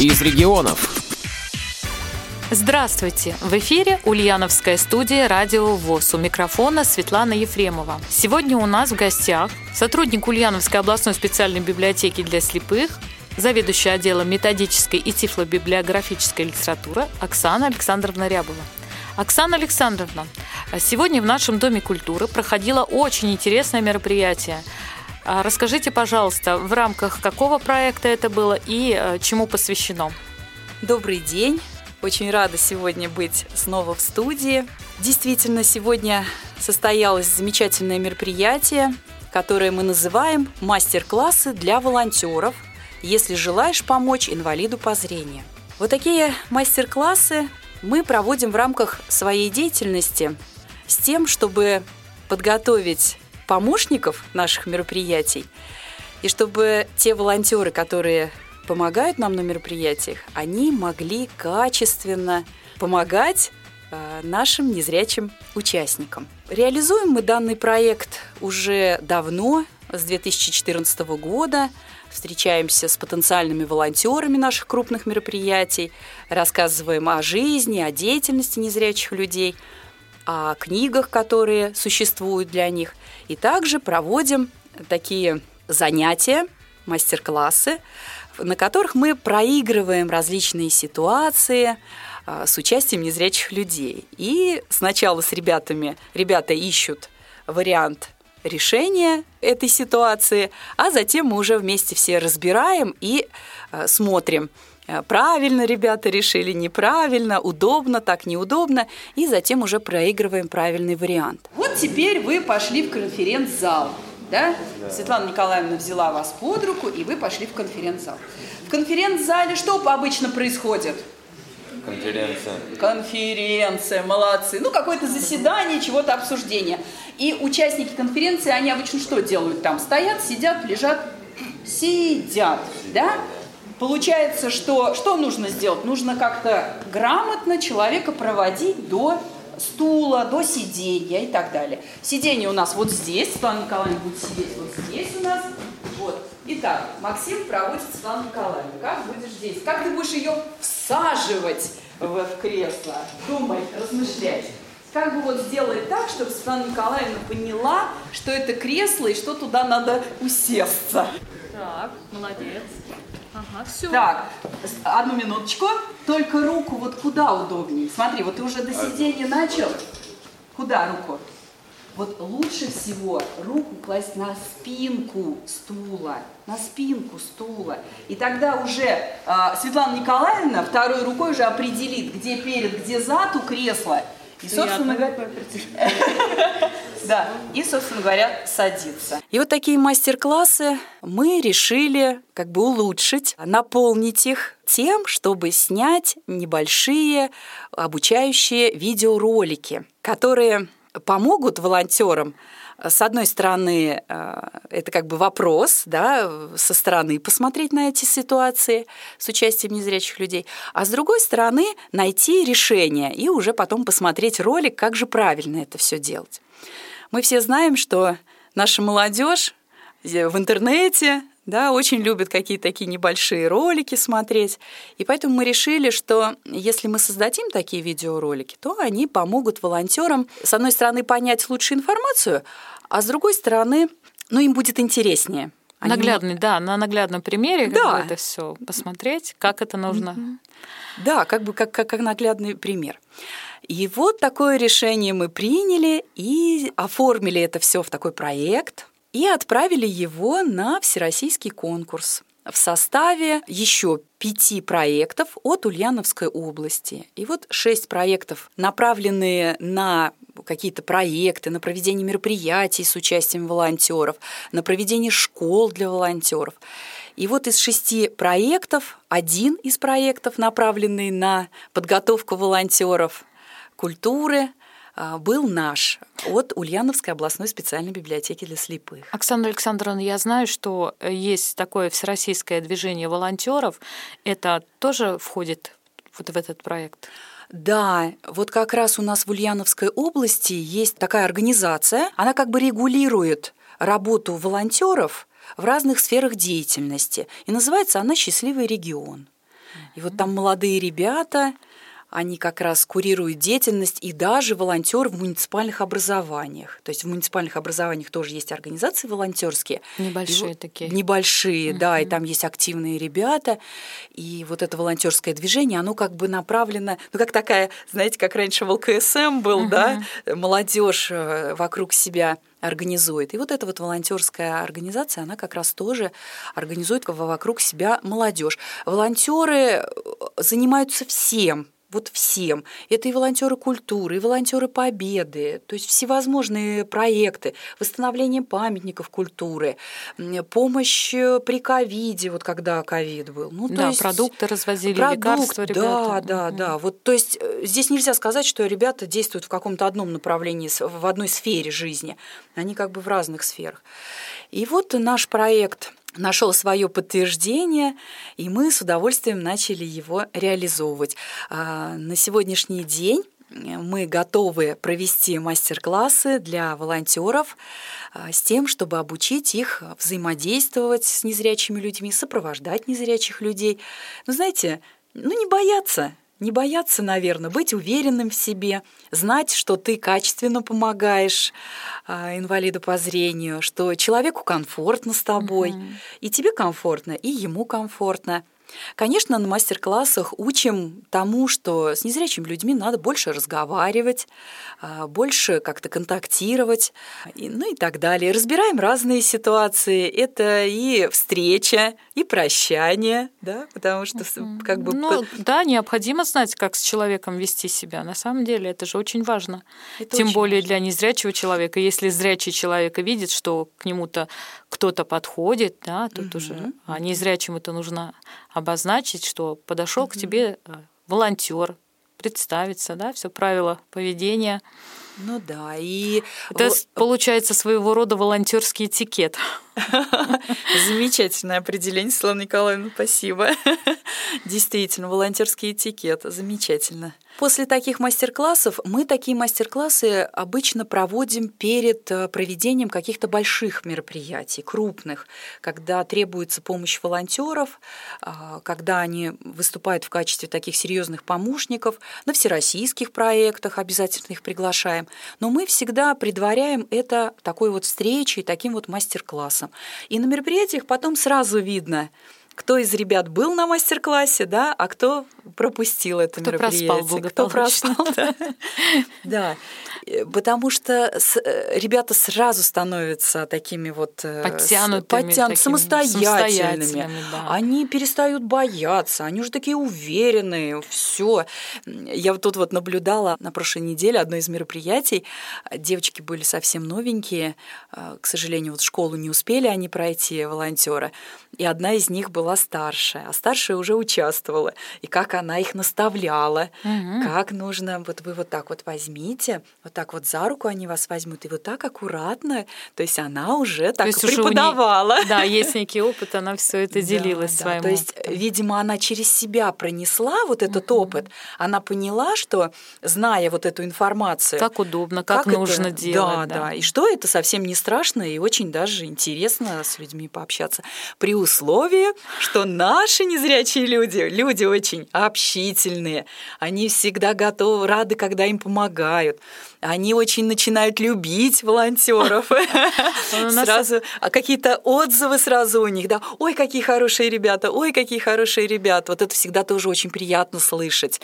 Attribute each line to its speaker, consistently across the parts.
Speaker 1: из регионов.
Speaker 2: Здравствуйте! В эфире Ульяновская студия «Радио ВОЗ». У микрофона Светлана Ефремова. Сегодня у нас в гостях сотрудник Ульяновской областной специальной библиотеки для слепых, заведующая отделом методической и тифлобиблиографической литературы Оксана Александровна Рябова. Оксана Александровна, сегодня в нашем Доме культуры проходило очень интересное мероприятие. А расскажите, пожалуйста, в рамках какого проекта это было и э, чему посвящено?
Speaker 3: Добрый день! Очень рада сегодня быть снова в студии. Действительно, сегодня состоялось замечательное мероприятие, которое мы называем «Мастер-классы для волонтеров, если желаешь помочь инвалиду по зрению». Вот такие мастер-классы мы проводим в рамках своей деятельности с тем, чтобы подготовить помощников наших мероприятий, и чтобы те волонтеры, которые помогают нам на мероприятиях, они могли качественно помогать э, нашим незрячим участникам. Реализуем мы данный проект уже давно, с 2014 года. Встречаемся с потенциальными волонтерами наших крупных мероприятий, рассказываем о жизни, о деятельности незрячих людей, о книгах, которые существуют для них. И также проводим такие занятия, мастер-классы, на которых мы проигрываем различные ситуации а, с участием незрячих людей. И сначала с ребятами, ребята ищут вариант решения этой ситуации, а затем мы уже вместе все разбираем и а, смотрим, правильно ребята решили, неправильно, удобно, так неудобно, и затем уже проигрываем правильный вариант.
Speaker 4: Вот теперь вы пошли в конференц-зал да? да? Светлана Николаевна взяла вас под руку, и вы пошли в конференц-зал. В конференц-зале что обычно происходит?
Speaker 5: Конференция.
Speaker 4: Конференция, молодцы. Ну, какое-то заседание, чего-то обсуждение. И участники конференции, они обычно что делают там? Стоят, сидят, лежат, сидят, да? Получается, что что нужно сделать? Нужно как-то грамотно человека проводить до стула, до сидения и так далее. Сиденье у нас вот здесь, Светлана Николаевна будет сидеть вот здесь у нас. Вот. Итак, Максим проводит Светлану Николаевну. Как будешь здесь? Как ты будешь ее всаживать в кресло? Думай, размышлять. Как бы вот сделать так, чтобы Светлана Николаевна поняла, что это кресло и что туда надо усесться.
Speaker 2: Так, молодец.
Speaker 4: Ага, все. Так, одну минуточку. Только руку вот куда удобнее. Смотри, вот ты уже до сидения начал. Куда руку? Вот лучше всего руку класть на спинку стула, на спинку стула. И тогда уже э, Светлана Николаевна второй рукой уже определит, где перед, где зад у кресла – и, собственно говоря, да, и, собственно говоря, садиться.
Speaker 3: И вот такие мастер-классы мы решили как бы улучшить, наполнить их тем, чтобы снять небольшие обучающие видеоролики, которые помогут волонтерам с одной стороны, э, это как бы вопрос, да, со стороны посмотреть на эти ситуации с участием незрячих людей, а с другой стороны найти решение и уже потом посмотреть ролик, как же правильно это все делать. Мы все знаем, что наша молодежь в интернете да, очень любят какие-то такие небольшие ролики смотреть. И поэтому мы решили, что если мы создадим такие видеоролики, то они помогут волонтерам, с одной стороны, понять лучше информацию, а с другой стороны, ну, им будет интереснее.
Speaker 2: Они Наглядный, могут... да, на наглядном примере да. как бы это все посмотреть, как это нужно.
Speaker 3: Mm-hmm. Да, как бы как, как, как наглядный пример. И вот такое решение мы приняли и оформили это все в такой проект и отправили его на всероссийский конкурс в составе еще пяти проектов от Ульяновской области. И вот шесть проектов, направленные на какие-то проекты, на проведение мероприятий с участием волонтеров, на проведение школ для волонтеров. И вот из шести проектов один из проектов, направленный на подготовку волонтеров культуры, а, был наш от Ульяновской областной специальной библиотеки для слепых.
Speaker 2: Оксана Александровна, я знаю, что есть такое всероссийское движение волонтеров. Это тоже входит вот в этот проект?
Speaker 3: Да, вот как раз у нас в Ульяновской области есть такая организация, она как бы регулирует работу волонтеров в разных сферах деятельности, и называется она «Счастливый регион». И вот там молодые ребята, они как раз курируют деятельность и даже волонтер в муниципальных образованиях. То есть в муниципальных образованиях тоже есть организации волонтерские.
Speaker 2: Небольшие и, такие.
Speaker 3: Небольшие, uh-huh. да, и там есть активные ребята. И вот это волонтерское движение, оно как бы направлено, ну как такая, знаете, как раньше в ЛКСМ был, uh-huh. да, молодежь э, вокруг себя организует. И вот эта вот волонтерская организация, она как раз тоже организует вокруг себя молодежь. Волонтеры э, занимаются всем, вот всем. Это и волонтеры культуры, и волонтеры победы, то есть всевозможные проекты, восстановление памятников культуры, помощь э, при ковиде, вот когда ковид был.
Speaker 2: Ну, да, есть продукты развозили, продукт, лекарства
Speaker 3: ребята. Да, да, да. Вот, то есть э, здесь нельзя сказать, что ребята действуют в каком-то одном направлении, в одной сфере жизни. Они как бы в разных сферах. И вот наш проект нашел свое подтверждение, и мы с удовольствием начали его реализовывать. А, на сегодняшний день мы готовы провести мастер-классы для волонтеров а, с тем, чтобы обучить их взаимодействовать с незрячими людьми, сопровождать незрячих людей. Но знаете, ну не бояться, не бояться, наверное, быть уверенным в себе, знать, что ты качественно помогаешь э, инвалиду по зрению, что человеку комфортно с тобой, угу. и тебе комфортно, и ему комфортно. Конечно, на мастер-классах учим тому, что с незрячими людьми надо больше разговаривать, а, больше как-то контактировать, ну и так далее. Разбираем разные ситуации. Это и встреча, и прощание, да, потому что как бы...
Speaker 2: Ну, да, необходимо знать, как с человеком вести себя. На самом деле это же очень важно. Это Тем очень более важно. для незрячего человека. Если зрячий человек видит, что к нему-то кто-то подходит, да, тут угу. уже, а незрячему это нужно обозначить, что подошел угу. к тебе э, волонтер, представиться, да, все правила поведения.
Speaker 3: Ну да, и
Speaker 2: это получается своего рода волонтерский этикет.
Speaker 3: Замечательное определение, Светлана Николаевна, спасибо. Действительно, волонтерский этикет, замечательно. После таких мастер-классов мы такие мастер-классы обычно проводим перед э, проведением каких-то больших мероприятий, крупных, когда требуется помощь волонтеров, а, когда они выступают в качестве таких серьезных помощников, на всероссийских проектах обязательно их приглашаем. Но мы всегда предваряем это такой вот встречей, таким вот мастер-классом. И на мероприятиях потом сразу видно, кто из ребят был на мастер-классе, да, а кто пропустил это
Speaker 2: кто
Speaker 3: мероприятие.
Speaker 2: Проспал кто проспал,
Speaker 3: да. да. Э, потому что э, ребята сразу становятся такими вот
Speaker 2: э, подтянутыми,
Speaker 3: подтян... самостоятельными. самостоятельными да. Они перестают бояться, они уже такие уверенные, все. Я вот тут вот наблюдала на прошлой неделе одно из мероприятий. Девочки были совсем новенькие, к сожалению, вот школу не успели они пройти, волонтеры. И одна из них была старшая, а старшая уже участвовала. И как она их наставляла, угу. как нужно, вот вы вот так вот возьмите, вот так вот за руку они вас возьмут, и вот так аккуратно. То есть она уже так есть преподавала.
Speaker 2: Уже да, есть некий опыт, она все это делилась да, своим.
Speaker 3: Да. То есть, видимо, она через себя пронесла вот этот угу. опыт. Она поняла, что зная вот эту информацию,
Speaker 2: как удобно, как, как нужно это, делать,
Speaker 3: да, да, да, и что это совсем не страшно и очень даже интересно с людьми пообщаться при условии, что наши незрячие люди, люди очень общительные, они всегда готовы, рады, когда им помогают они очень начинают любить волонтеров. Сразу а какие-то отзывы сразу у них, да, ой, какие хорошие ребята, ой, какие хорошие ребята. Вот это всегда тоже очень приятно слышать.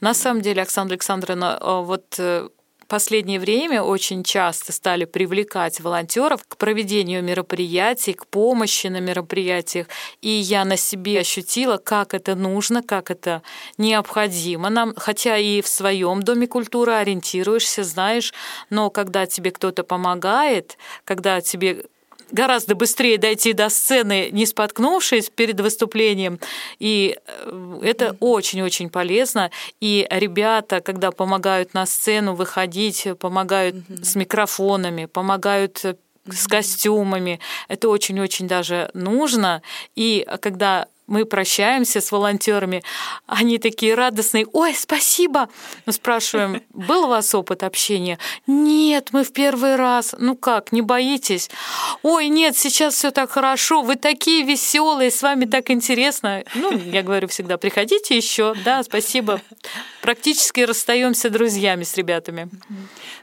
Speaker 2: На самом деле, Оксана Александровна, э, вот э, последнее время очень часто стали привлекать волонтеров к проведению мероприятий, к помощи на мероприятиях. И я на себе ощутила, как это нужно, как это необходимо нам, хотя и в своем доме культуры ориентируешься, знаешь, но когда тебе кто-то помогает, когда тебе гораздо быстрее дойти до сцены, не споткнувшись перед выступлением. И э, это очень-очень полезно. И ребята, когда помогают на сцену выходить, помогают с микрофонами, помогают с костюмами. Это очень-очень даже нужно. И когда мы прощаемся с волонтерами, они такие радостные, ой, спасибо. Мы спрашиваем, был у вас опыт общения? Нет, мы в первый раз. Ну как, не боитесь? Ой, нет, сейчас все так хорошо, вы такие веселые, с вами так интересно. Ну, я говорю всегда, приходите еще, да, спасибо. Практически расстаемся друзьями с ребятами.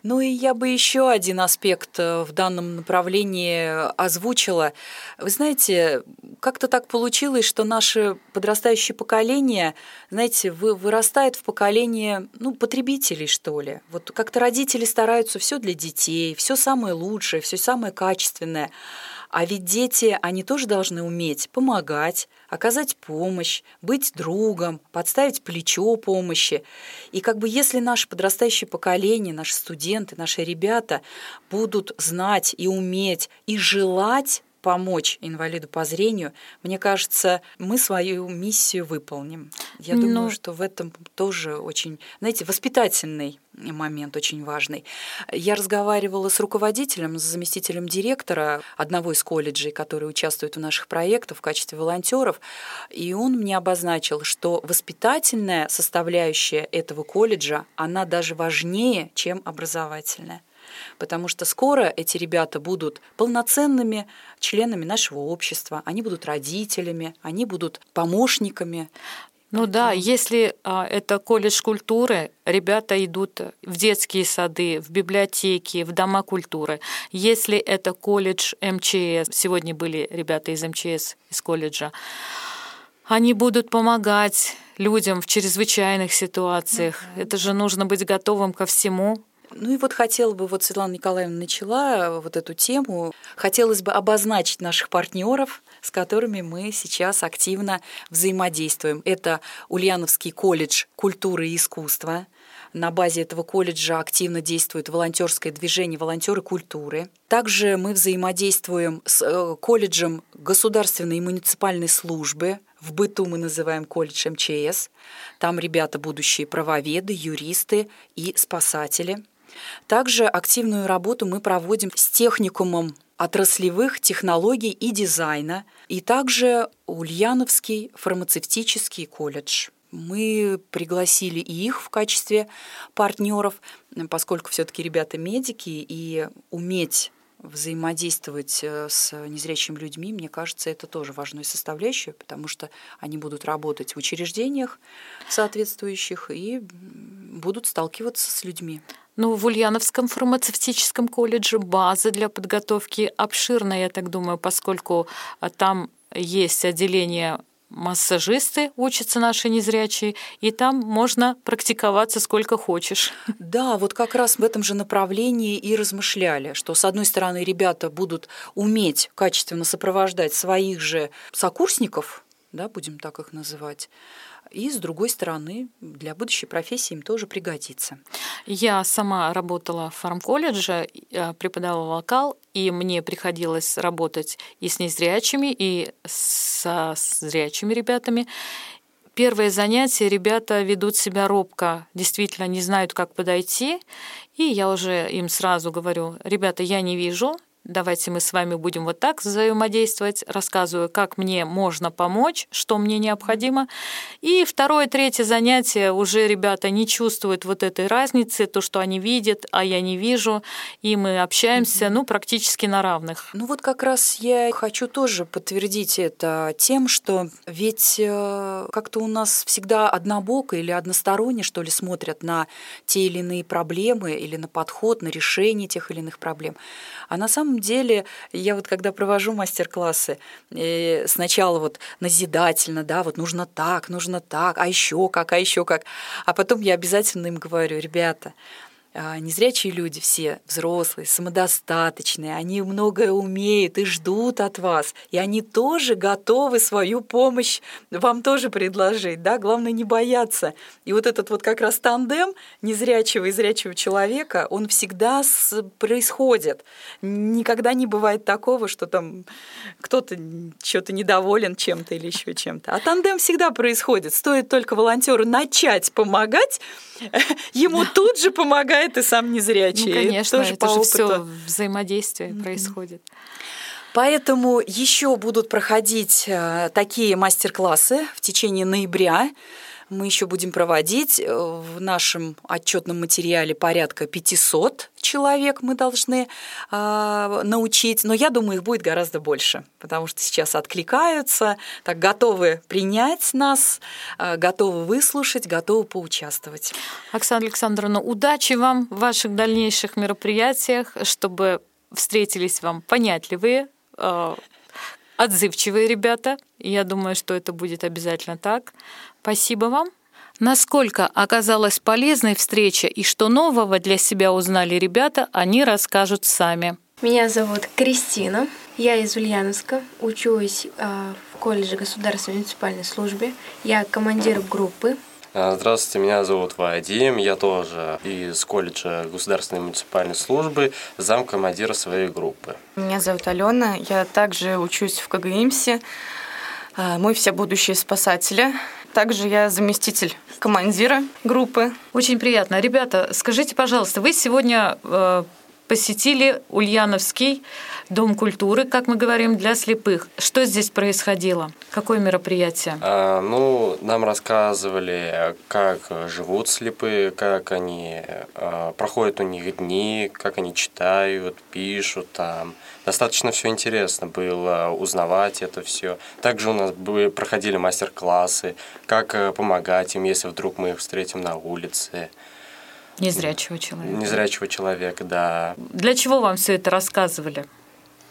Speaker 3: Ну и я бы еще один аспект э, в данном направлении озвучила. Вы знаете, как-то так получилось, что наше подрастающее поколение, знаете, вырастает в поколение ну, потребителей, что ли. Вот как-то родители стараются все для детей, все самое лучшее, все самое качественное. А ведь дети, они тоже должны уметь помогать, оказать помощь, быть другом, подставить плечо помощи. И как бы если наше подрастающее поколение, наши студенты, наши ребята будут знать и уметь и желать помочь инвалиду по зрению, мне кажется, мы свою миссию выполним. Я ну, думаю, что в этом тоже очень, знаете, воспитательный момент очень важный. Я разговаривала с руководителем, с заместителем директора одного из колледжей, который участвует в наших проектах в качестве волонтеров, и он мне обозначил, что воспитательная составляющая этого колледжа, она даже важнее, чем образовательная потому что скоро эти ребята будут полноценными членами нашего общества, они будут родителями, они будут помощниками.
Speaker 2: Ну да, если а, это колледж культуры, ребята идут в детские сады, в библиотеки, в дома культуры. Если это колледж МЧС, сегодня были ребята из МЧС, из колледжа, они будут помогать людям в чрезвычайных ситуациях. Это же нужно быть готовым ко всему.
Speaker 3: Ну и вот хотела бы, вот Светлана Николаевна начала вот эту тему, хотелось бы обозначить наших партнеров, с которыми мы сейчас активно взаимодействуем. Это Ульяновский колледж культуры и искусства. На базе этого колледжа активно действует волонтерское движение «Волонтеры культуры». Также мы взаимодействуем с э, колледжем государственной и муниципальной службы в быту мы называем колледж МЧС. Там ребята будущие правоведы, юристы и спасатели. Также активную работу мы проводим с техникумом отраслевых технологий и дизайна, и также Ульяновский фармацевтический колледж. Мы пригласили их в качестве партнеров, поскольку все-таки ребята медики, и уметь взаимодействовать э, с незрячими людьми, мне кажется, это тоже важная составляющая, потому что они будут работать в учреждениях соответствующих и будут сталкиваться с людьми.
Speaker 2: Ну, в Ульяновском фармацевтическом колледже база для подготовки обширная, я так думаю, поскольку а, там есть отделение массажисты учатся наши незрячие, и там можно практиковаться сколько хочешь.
Speaker 3: Да, вот как раз в этом же направлении и размышляли, что с одной стороны ребята будут уметь качественно сопровождать своих же сокурсников, да, будем так их называть, и с другой стороны, для будущей профессии им тоже пригодится.
Speaker 2: Я сама работала в фармколледже, э, преподавала вокал, и мне приходилось работать и с незрячими, и со зрячими ребятами. Первое занятие ребята ведут себя робко, действительно не знают, как подойти. И я уже им сразу говорю, ребята, я не вижу, давайте мы с вами будем вот так взаимодействовать, рассказываю, как мне можно помочь, что мне необходимо. И второе, третье занятие уже ребята не чувствуют вот этой разницы, то, что они видят, а я не вижу, и мы общаемся, ну, практически на равных.
Speaker 3: Ну вот как раз я хочу тоже подтвердить это тем, что ведь э, как-то у нас всегда однобоко или односторонне, что ли, смотрят на те или иные проблемы или на подход, на решение тех или иных проблем. А на самом деле я вот когда провожу мастер-классы, э, сначала вот назидательно, да, вот нужно так, нужно так, а еще как, а еще как. А потом я обязательно им говорю, ребята, незрячие люди все взрослые, самодостаточные, они многое умеют и ждут от вас, и они тоже готовы свою помощь вам тоже предложить, да, главное не бояться. И вот этот вот как раз тандем незрячего и зрячего человека, он всегда происходит. Никогда не бывает такого, что там кто-то что-то недоволен чем-то или еще чем-то. А тандем всегда происходит. Стоит только волонтеру начать помогать, ему тут же помогает и сам незрячий.
Speaker 2: Ну, конечно, это, тоже это по же опыту. все взаимодействие mm-hmm. происходит.
Speaker 3: Поэтому еще будут проходить э, такие мастер-классы в течение ноября. Мы еще будем проводить э, в нашем отчетном материале порядка 500 человек мы должны э, научить, но я думаю, их будет гораздо больше, потому что сейчас откликаются, так готовы принять нас, э, готовы выслушать, готовы поучаствовать.
Speaker 2: Оксана Александровна, удачи вам в ваших дальнейших мероприятиях, чтобы встретились вам понятливые, э, отзывчивые ребята. Я думаю, что это будет обязательно так. Спасибо вам. Насколько оказалась полезной встреча и что нового для себя узнали ребята, они расскажут сами.
Speaker 1: Меня зовут Кристина. Я из Ульяновска. Учусь э, в колледже государственной муниципальной службы. Я командир группы.
Speaker 5: А, здравствуйте, меня зовут Вадим. Я тоже из колледжа государственной муниципальной службы, зам командира своей группы.
Speaker 6: Меня зовут Алена. Я также учусь в КГИМСе. А, мы все будущие спасатели. Также я заместитель командира группы.
Speaker 2: Очень приятно. Ребята, скажите, пожалуйста, вы сегодня э, посетили Ульяновский дом культуры, как мы говорим, для слепых. Что здесь происходило? Какое мероприятие?
Speaker 5: А, ну, нам рассказывали, как живут слепые, как они а, проходят у них дни, как они читают, пишут там. Достаточно все интересно было узнавать это все. Также у нас были, проходили мастер-классы, как э, помогать им, если вдруг мы их встретим на улице.
Speaker 2: Незрячего человека.
Speaker 5: Незрячего человека, да.
Speaker 2: Для чего вам все это рассказывали?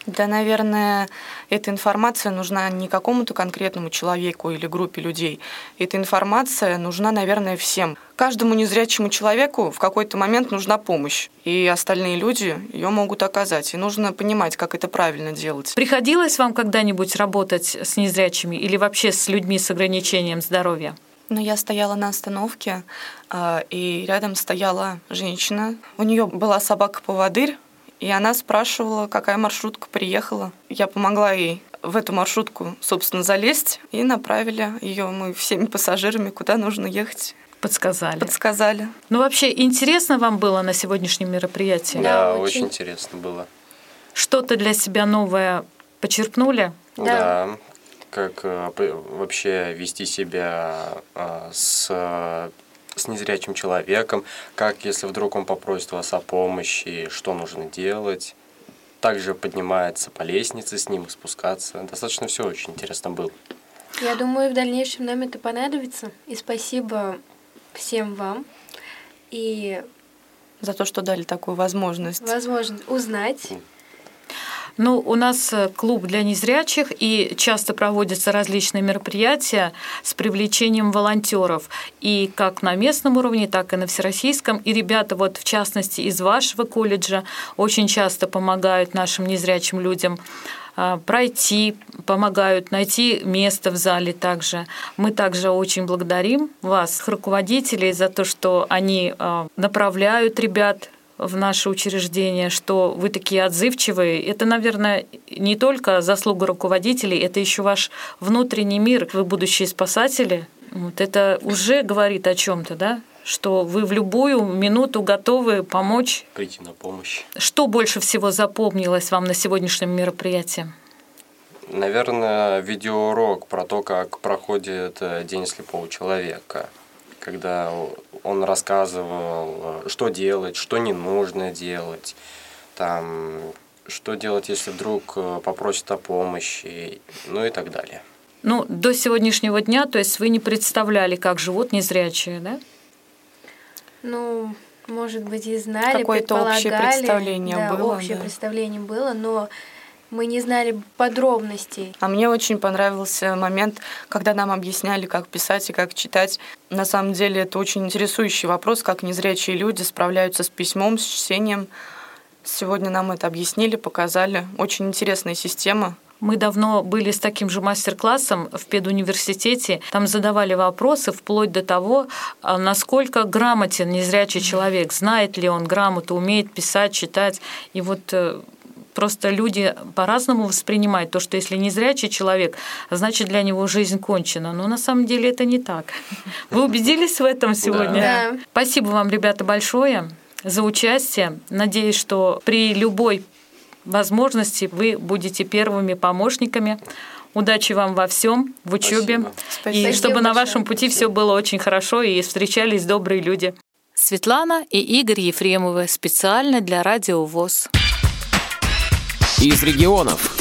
Speaker 6: Да, наверное, эта информация нужна не какому-то конкретному человеку или группе людей. Эта информация нужна, наверное, всем. Каждому незрячему человеку в какой-то момент нужна помощь, и остальные люди ее могут оказать. И нужно понимать, как это правильно делать.
Speaker 2: Приходилось вам когда-нибудь работать с незрячими или вообще с людьми с ограничением здоровья?
Speaker 6: Ну, я стояла на остановке, а, и рядом стояла женщина. У нее была собака-поводырь, и она спрашивала, какая маршрутка приехала. Я помогла ей в эту маршрутку, собственно, залезть, и направили ее мы всеми пассажирами, куда нужно ехать.
Speaker 2: Подсказали.
Speaker 6: Подсказали.
Speaker 2: Ну, вообще, интересно вам было на сегодняшнем мероприятии?
Speaker 5: Да, да очень. очень интересно было.
Speaker 2: Что-то для себя новое почерпнули?
Speaker 5: Да. да. Как э, вообще вести себя э, с с незрячим человеком, как если вдруг он попросит вас о помощи, что нужно делать. Также поднимается по лестнице с ним, спускаться. Достаточно все очень интересно было.
Speaker 1: Я думаю, в дальнейшем нам это понадобится. И спасибо всем вам. И
Speaker 6: за то, что дали такую возможность.
Speaker 1: Возможность узнать.
Speaker 2: Ну, у нас э, клуб для незрячих, и часто проводятся различные мероприятия с привлечением волонтеров. И как на местном уровне, так и на всероссийском. И ребята, вот в частности, из вашего колледжа очень часто помогают нашим незрячим людям а, пройти, помогают найти место в зале также. Мы также очень благодарим вас, руководителей, за то, что они а, направляют ребят в наше учреждение, что вы такие отзывчивые. Это, наверное, не только заслуга руководителей, это еще ваш внутренний мир. Вы будущие спасатели. Вот это уже говорит о чем-то, да? что вы в любую минуту готовы помочь.
Speaker 5: Прийти на помощь.
Speaker 2: Что больше всего запомнилось вам на сегодняшнем мероприятии?
Speaker 5: Наверное, видеоурок про то, как проходит э, День слепого человека когда он рассказывал, что делать, что не нужно делать, там, что делать, если вдруг э, попросят о помощи, ну и так далее.
Speaker 2: Ну, до сегодняшнего дня, то есть вы не представляли, как живут незрячие, да?
Speaker 1: Ну, может быть, и знали,
Speaker 6: Какое-то общее представление
Speaker 1: да,
Speaker 6: было.
Speaker 1: общее да. представление было, но мы не знали подробностей.
Speaker 6: А мне очень понравился момент, когда нам объясняли, как писать и как читать. На самом деле это очень интересующий вопрос, как незрячие люди справляются с письмом, с чтением. Сегодня нам это объяснили, показали. Очень интересная система.
Speaker 2: Мы давно были с таким же мастер-классом в педуниверситете. Там задавали вопросы вплоть до того, а, насколько грамотен незрячий человек, знает ли он грамоту, умеет писать, читать. И вот э, Просто люди по-разному воспринимают то, что если не зрячий человек, значит для него жизнь кончена. Но на самом деле это не так. Вы убедились в этом сегодня?
Speaker 1: Да.
Speaker 2: Спасибо вам, ребята, большое за участие. Надеюсь, что при любой возможностей вы будете первыми помощниками. Удачи вам во всем, в учебе.
Speaker 5: Спасибо.
Speaker 2: И
Speaker 1: Спасибо
Speaker 2: чтобы на вашем пути все было очень хорошо и встречались добрые люди. Светлана и Игорь Ефремовы специально для Радио ВОЗ.
Speaker 7: Из регионов.